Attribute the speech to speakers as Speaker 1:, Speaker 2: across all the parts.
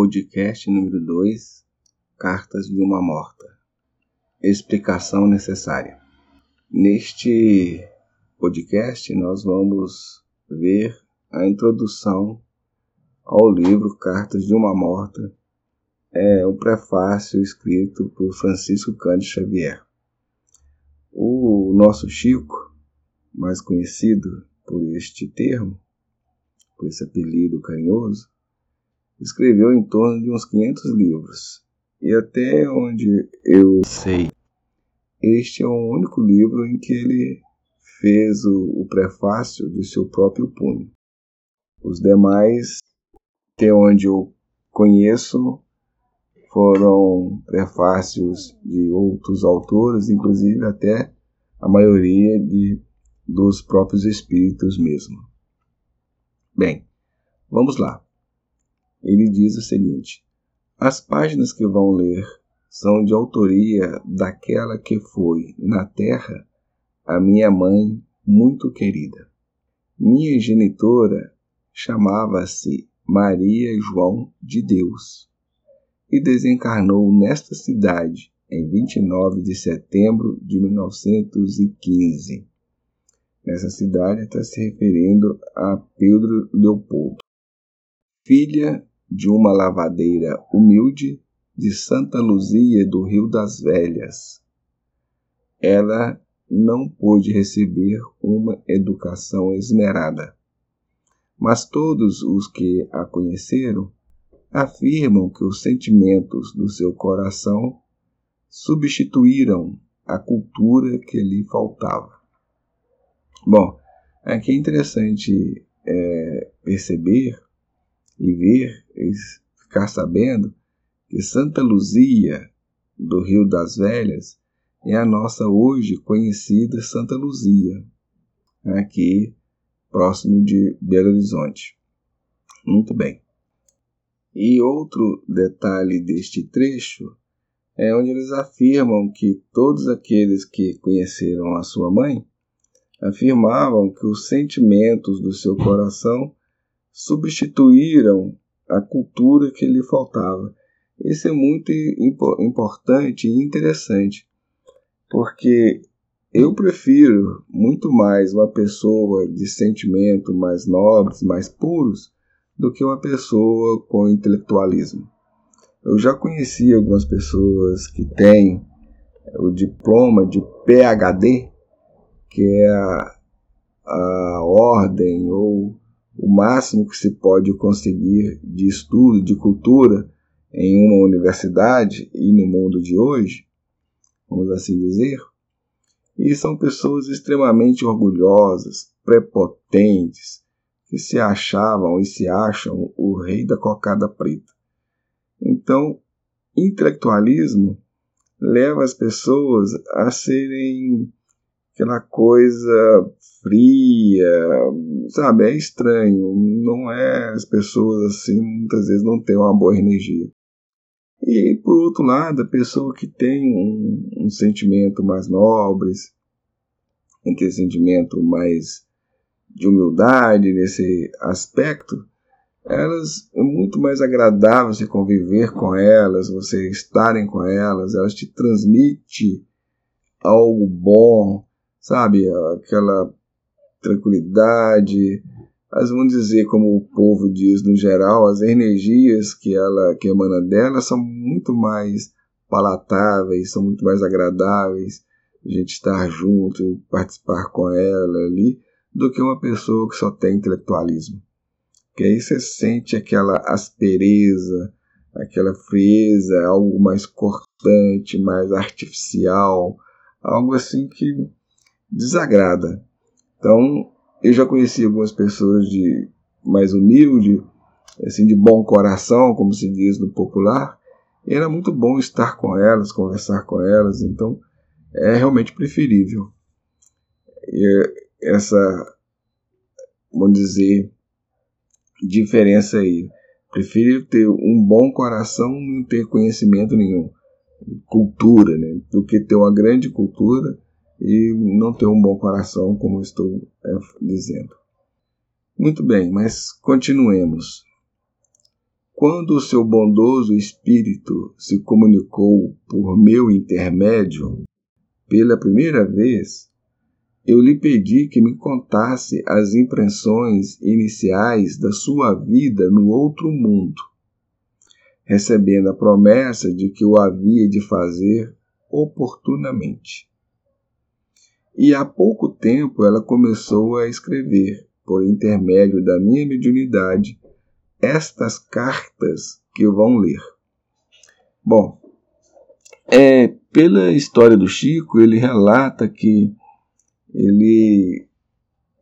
Speaker 1: Podcast número 2 Cartas de uma Morta Explicação necessária. Neste podcast, nós vamos ver a introdução ao livro Cartas de uma Morta, é um prefácio escrito por Francisco Cândido Xavier. O nosso Chico, mais conhecido por este termo, por esse apelido carinhoso, escreveu em torno de uns 500 livros. E até onde eu sei, este é o único livro em que ele fez o, o prefácio de seu próprio punho. Os demais, até onde eu conheço, foram prefácios de outros autores, inclusive até a maioria de, dos próprios espíritos mesmo. Bem, vamos lá. Ele diz o seguinte: As páginas que vão ler são de autoria daquela que foi, na terra, a minha mãe muito querida. Minha genitora chamava-se Maria João de Deus e desencarnou nesta cidade em 29 de setembro de 1915. Nessa cidade está se referindo a Pedro Leopoldo, filha de uma lavadeira humilde de Santa Luzia do Rio das Velhas. Ela não pôde receber uma educação esmerada. Mas todos os que a conheceram afirmam que os sentimentos do seu coração substituíram a cultura que lhe faltava. Bom, aqui é interessante é, perceber e ver e ficar sabendo que Santa Luzia do Rio das Velhas é a nossa hoje conhecida Santa Luzia, aqui próximo de Belo Horizonte. Muito bem. E outro detalhe deste trecho é onde eles afirmam que todos aqueles que conheceram a sua mãe afirmavam que os sentimentos do seu coração substituíram a cultura que lhe faltava. Isso é muito importante e interessante, porque eu prefiro muito mais uma pessoa de sentimento mais nobres, mais puros, do que uma pessoa com intelectualismo. Eu já conheci algumas pessoas que têm o diploma de PhD, que é a, a ordem ou o máximo que se pode conseguir de estudo, de cultura em uma universidade e no mundo de hoje, vamos assim dizer, e são pessoas extremamente orgulhosas, prepotentes, que se achavam e se acham o rei da cocada preta. Então, intelectualismo leva as pessoas a serem aquela coisa fria, sabe? É estranho. Não é as pessoas assim, muitas vezes não têm uma boa energia. E por outro lado, a pessoa que tem um, um sentimento mais nobre, aquele sentimento mais de humildade nesse aspecto, elas é muito mais agradável você conviver com elas, você estarem com elas, elas te transmitem algo bom, sabe? Aquela tranquilidade. Mas vamos dizer, como o povo diz no geral, as energias que ela que emana dela são muito mais palatáveis, são muito mais agradáveis a gente estar junto participar com ela ali, do que uma pessoa que só tem intelectualismo. Que aí você sente aquela aspereza, aquela frieza, algo mais cortante, mais artificial, algo assim que desagrada. Então, eu já conheci algumas pessoas de mais humilde, assim, de bom coração, como se diz no popular, e era muito bom estar com elas, conversar com elas, então é realmente preferível. E essa, vamos dizer, diferença aí. Prefiro ter um bom coração e não ter conhecimento nenhum, cultura, né? do que ter uma grande cultura e não ter um bom coração, como estou é, dizendo. Muito bem, mas continuemos. quando o seu bondoso espírito se comunicou por meu intermédio, pela primeira vez, eu lhe pedi que me contasse as impressões iniciais da sua vida no outro mundo, recebendo a promessa de que o havia de fazer oportunamente. E há pouco tempo ela começou a escrever, por intermédio da minha mediunidade, estas cartas que vão ler. Bom, é, pela história do Chico, ele relata que ele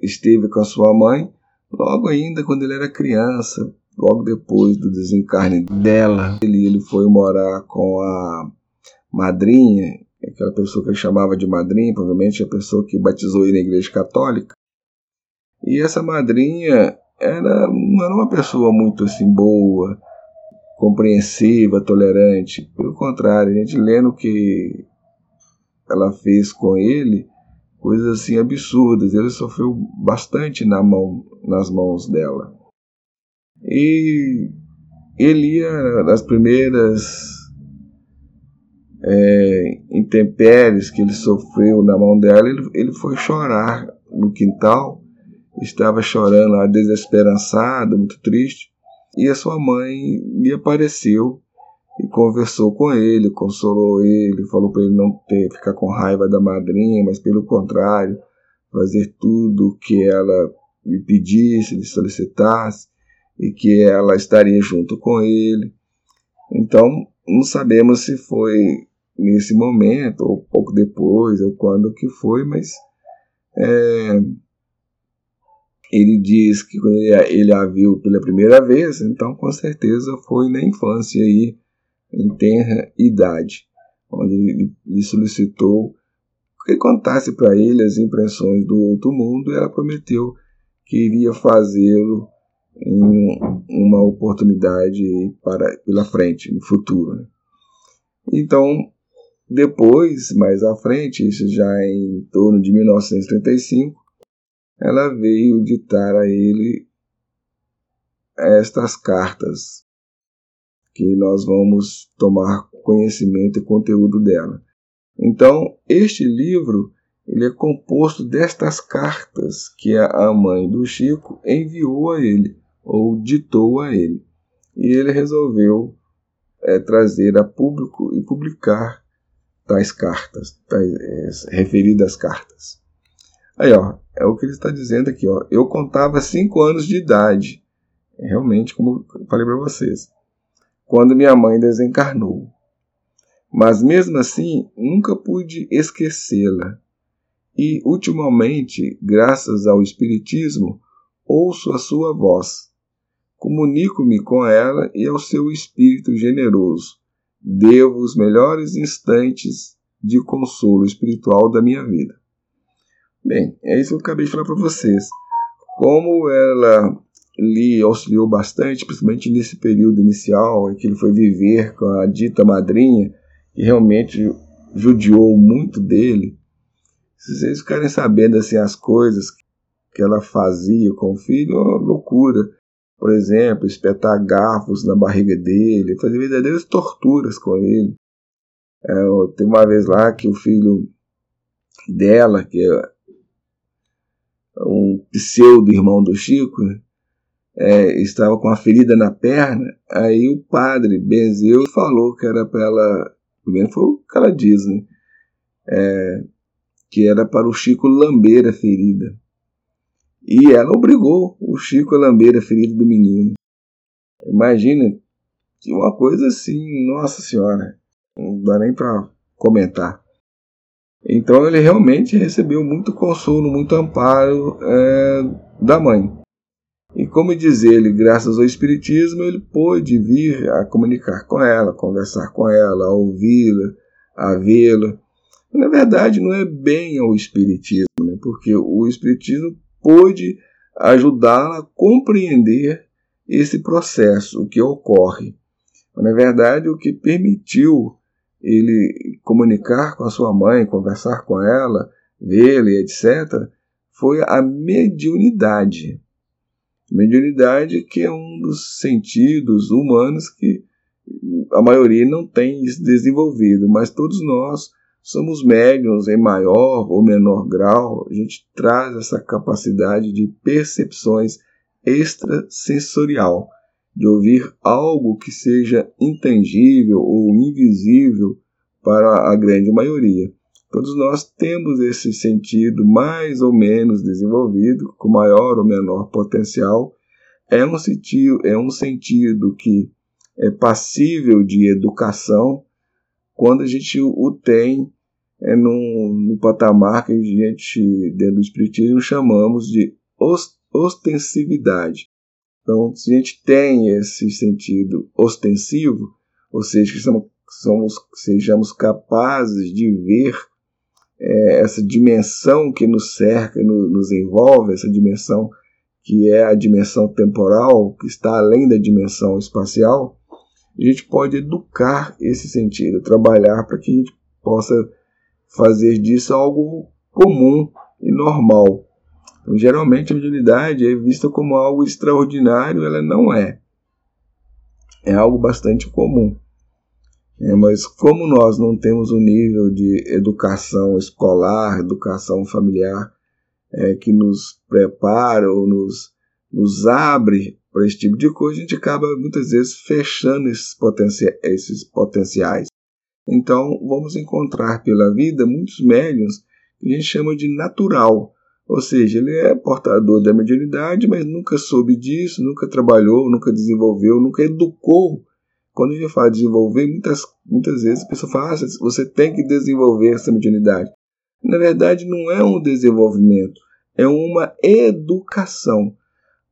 Speaker 1: esteve com a sua mãe logo ainda quando ele era criança, logo depois do desencarne dela. Ele, ele foi morar com a madrinha, aquela pessoa que ele chamava de madrinha, provavelmente a pessoa que batizou ele na igreja católica. E essa madrinha era, não era uma pessoa muito assim boa, compreensiva, tolerante. Pelo contrário, a gente lendo que ela fez com ele, coisas assim absurdas. Ele sofreu bastante na mão, nas mãos dela. E ele ia nas primeiras é, intempéries que ele sofreu na mão dela, ele, ele foi chorar no quintal, estava chorando lá, desesperançado, muito triste, e a sua mãe lhe apareceu e conversou com ele, consolou ele, falou para ele não ter, ficar com raiva da madrinha, mas pelo contrário, fazer tudo o que ela lhe pedisse, lhe solicitasse, e que ela estaria junto com ele. Então, não sabemos se foi nesse momento, ou pouco depois, ou quando que foi, mas é, ele diz que quando ele, ele, a viu pela primeira vez, então com certeza foi na infância aí, em tenra idade, onde ele lhe solicitou que contasse para ele as impressões do outro mundo e ela prometeu que iria fazê-lo em uma oportunidade para pela frente, no futuro. Né? Então, depois, mais à frente, isso já em torno de 1935, ela veio ditar a ele estas cartas que nós vamos tomar conhecimento e conteúdo dela. Então, este livro ele é composto destas cartas que a mãe do Chico enviou a ele ou ditou a ele. E ele resolveu é, trazer a público e publicar tais cartas, tais, é, referidas cartas. Aí, ó, é o que ele está dizendo aqui, ó. Eu contava cinco anos de idade, realmente, como eu falei para vocês, quando minha mãe desencarnou. Mas mesmo assim, nunca pude esquecê-la. E, ultimamente, graças ao Espiritismo, ouço a sua voz. Comunico-me com ela e ao seu espírito generoso devo os melhores instantes de consolo espiritual da minha vida. Bem, é isso que eu acabei de falar para vocês. Como ela lhe auxiliou bastante, principalmente nesse período inicial em que ele foi viver com a dita madrinha, que realmente judiou muito dele. Se vocês ficarem sabendo assim as coisas que ela fazia com o filho, é uma loucura por exemplo, espetar garfos na barriga dele, fazer verdadeiras torturas com ele. É, tem uma vez lá que o filho dela, que é um pseudo-irmão do Chico, é, estava com uma ferida na perna, aí o padre benzeu e falou que era para ela, primeiro foi o que ela diz, né? É, que era para o Chico lamber a ferida. E ela obrigou o Chico a lamber a ferida do menino. Imagina, uma coisa assim, nossa senhora, não dá nem para comentar. Então ele realmente recebeu muito consolo, muito amparo é, da mãe. E como diz ele, graças ao Espiritismo, ele pôde vir a comunicar com ela, conversar com ela, ouvi-la, a vê-la. Na verdade, não é bem ao Espiritismo, né? porque o Espiritismo pôde ajudá-la a compreender esse processo, o que ocorre. Na verdade, o que permitiu ele comunicar com a sua mãe, conversar com ela, vê-la, etc., foi a mediunidade. Mediunidade que é um dos sentidos humanos que a maioria não tem desenvolvido, mas todos nós somos médiums em maior ou menor grau, a gente traz essa capacidade de percepções extrasensorial, de ouvir algo que seja intangível ou invisível para a grande maioria. Todos nós temos esse sentido mais ou menos desenvolvido, com maior ou menor potencial. É um sentido, é um sentido que é passível de educação quando a gente o tem é no patamar que a gente, dentro do Espiritismo, chamamos de ostensividade. Então, se a gente tem esse sentido ostensivo, ou seja, que somos, somos sejamos capazes de ver é, essa dimensão que nos cerca, no, nos envolve, essa dimensão que é a dimensão temporal, que está além da dimensão espacial, a gente pode educar esse sentido, trabalhar para que a gente possa fazer disso algo comum e normal. Então, geralmente a mediunidade é vista como algo extraordinário, ela não é. É algo bastante comum. É, mas como nós não temos o um nível de educação escolar, educação familiar, é, que nos prepara ou nos, nos abre para esse tipo de coisa, a gente acaba muitas vezes fechando esses, potencia esses potenciais. Então, vamos encontrar pela vida muitos médiums que a gente chama de natural. Ou seja, ele é portador da mediunidade, mas nunca soube disso, nunca trabalhou, nunca desenvolveu, nunca educou. Quando a gente fala de desenvolver, muitas, muitas vezes a pessoa fala, ah, você tem que desenvolver essa mediunidade. Na verdade, não é um desenvolvimento, é uma educação.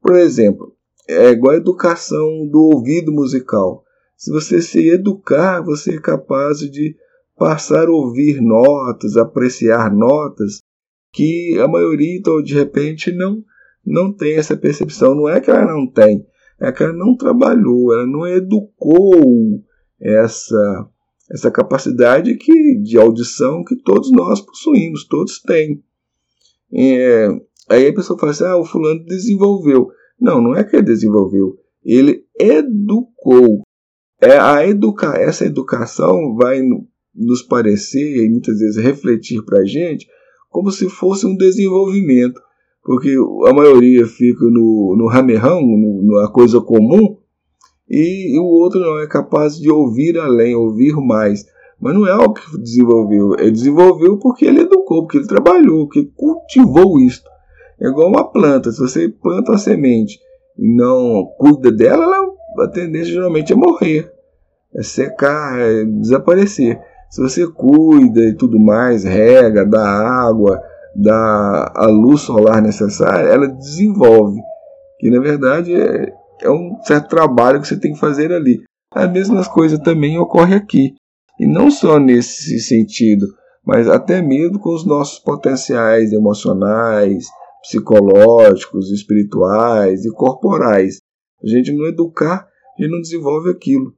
Speaker 1: Por exemplo, é igual a educação do ouvido musical. Se você se educar, você é capaz de passar a ouvir notas, apreciar notas que a maioria, então, de repente, não, não tem essa percepção. Não é que ela não tem, é que ela não trabalhou, ela não educou essa, essa capacidade que, de audição que todos nós possuímos, todos têm. É, aí a pessoa fala assim: ah, o fulano desenvolveu. Não, não é que ele desenvolveu, ele educou. É a educa essa educação vai nos parecer e muitas vezes refletir para a gente como se fosse um desenvolvimento, porque a maioria fica no, no ramerrão, na coisa comum, e, e, o outro não é capaz de ouvir além, ouvir mais. Mas não é algo que desenvolveu, ele desenvolveu porque ele educou, porque ele trabalhou, porque cultivou isso. É igual uma planta, se você planta uma semente e não cuida dela, ela, a tendência geralmente é morrer é secar, é desaparecer. Se você cuida e tudo mais, rega, dá água, dá a luz solar necessária, ela desenvolve. Que na verdade é, é um certo trabalho que você tem que fazer ali. A mesma coisa também ocorre aqui. E não só nesse sentido, mas até mesmo com os nossos potenciais emocionais, psicológicos, espirituais e corporais. A gente não educar, gente não desenvolve aquilo.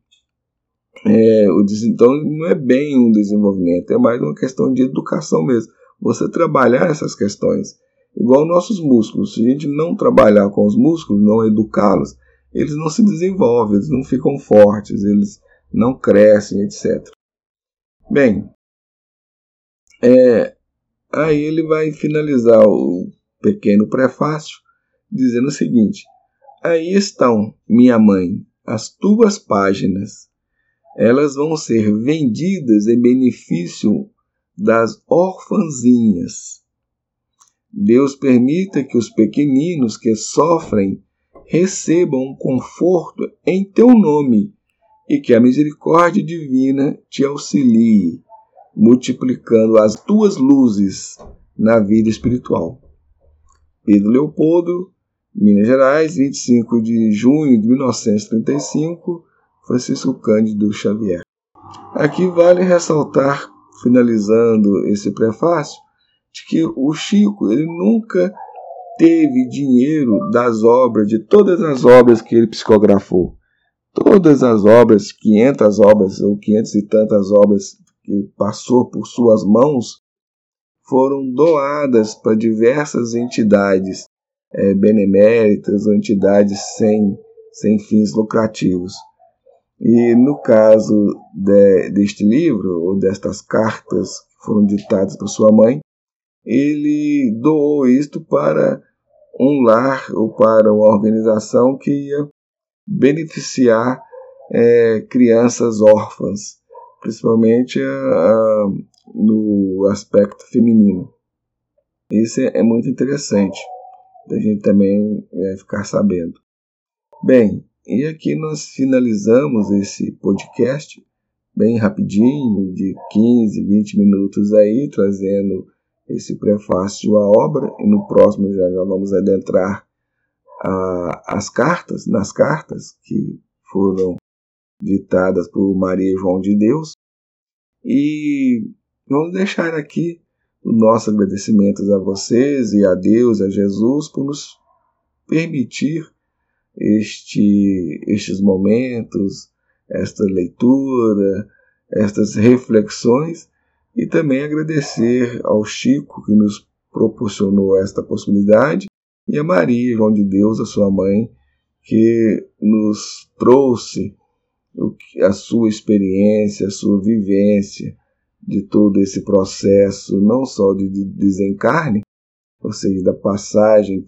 Speaker 1: É, o, então não é bem um desenvolvimento, é mais uma questão de educação mesmo. Você trabalhar essas questões. Igual nossos músculos. Se a gente não trabalhar com os músculos, não educá-los, eles não se desenvolvem, eles não ficam fortes, eles não crescem, etc. Bem, é, aí ele vai finalizar o pequeno prefácio dizendo o seguinte: Aí estão, minha mãe, as tuas páginas elas vão ser vendidas em benefício das orfanzinhas. Deus permita que os pequeninos que sofrem recebam conforto em teu nome e que a misericórdia divina te auxilie, multiplicando as tuas luzes na vida espiritual. Pedro Leopoldo, Minas Gerais, 25 de junho de 1935 Francisco Cândido Xavier. Aqui vale ressaltar, finalizando esse prefácio, de que o Chico ele nunca teve dinheiro das obras, de todas as obras que ele psicografou. Todas as obras, 500 obras ou 500 e tantas obras que passou por suas mãos, foram doadas para diversas entidades é, beneméritas ou entidades sem, sem fins lucrativos. E no caso de, deste livro, ou destas cartas que foram ditadas por sua mãe, ele doou isto para um lar ou para uma organização que ia beneficiar é, crianças órfãs, principalmente no aspecto feminino. Isso é, é muito interessante da gente também é, ficar sabendo. Bem, e aqui nós finalizamos esse podcast bem rapidinho, de 15, 20 minutos aí, trazendo esse prefácio à obra, e no próximo já, já vamos adentrar a, as cartas, nas cartas que foram ditadas por Maria João de Deus. E vamos deixar aqui o nosso agradecimento a vocês e a Deus, a Jesus, por nos permitir este, estes momentos, esta leitura, estas reflexões e também agradecer ao Chico que nos proporcionou esta possibilidade e a Maria, João de Deus, a sua mãe, que nos trouxe a sua experiência, a sua vivência de todo esse processo, não só de desencarne, ou seja, da passagem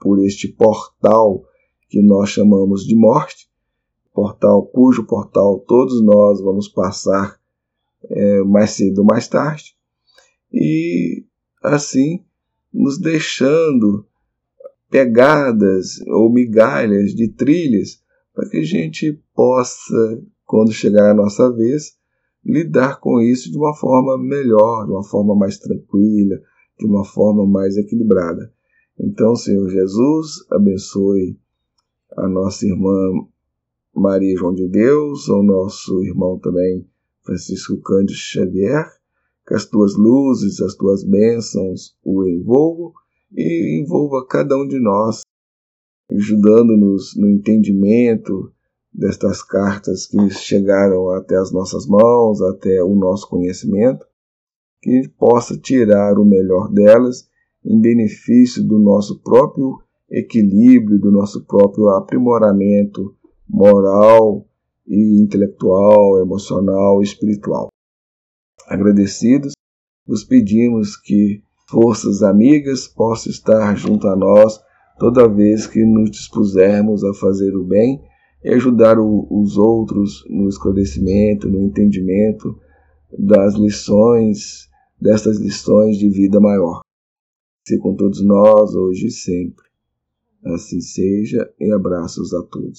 Speaker 1: por este portal que nós chamamos de morte, portal cujo portal todos nós vamos passar é, mais cedo ou mais tarde, e assim nos deixando pegadas ou migalhas de trilhas para que a gente possa, quando chegar a nossa vez, lidar com isso de uma forma melhor, de uma forma mais tranquila, de uma forma mais equilibrada. Então, Senhor Jesus, abençoe a nossa irmã Maria João de Deus, o nosso irmão também Francisco Cândido Xavier, que as tuas luzes, as tuas bênçãos o envolvam e envolva cada um de nós, ajudando-nos no entendimento destas cartas que chegaram até as nossas mãos, até o nosso conhecimento, que possa tirar o melhor delas em benefício do nosso próprio equilíbrio, do nosso próprio aprimoramento moral e intelectual, emocional e espiritual. Agradecidos, vos pedimos que forças amigas possam estar junto a nós toda vez que nos dispusermos a fazer o bem e ajudar o, os outros no esclarecimento, no entendimento das lições, destas lições de vida maior. Se com todos nós, hoje e sempre. Assim seja, e abraços a todos.